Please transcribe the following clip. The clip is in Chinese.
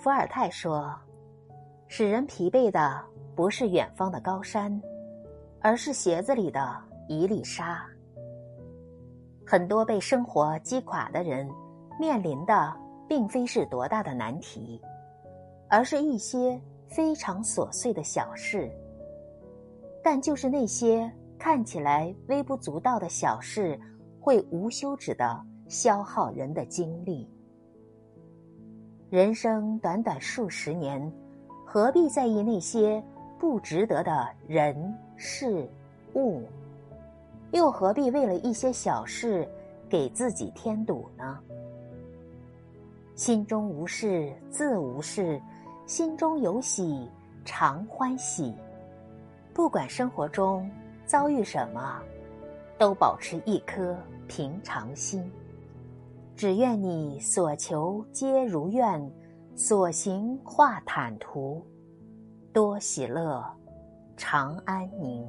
伏尔泰说：“使人疲惫的不是远方的高山，而是鞋子里的一粒沙。”很多被生活击垮的人，面临的并非是多大的难题，而是一些非常琐碎的小事。但就是那些看起来微不足道的小事，会无休止的消耗人的精力。人生短短数十年，何必在意那些不值得的人事物？又何必为了一些小事给自己添堵呢？心中无事自无事，心中有喜常欢喜。不管生活中遭遇什么，都保持一颗平常心。只愿你所求皆如愿，所行化坦途，多喜乐，常安宁。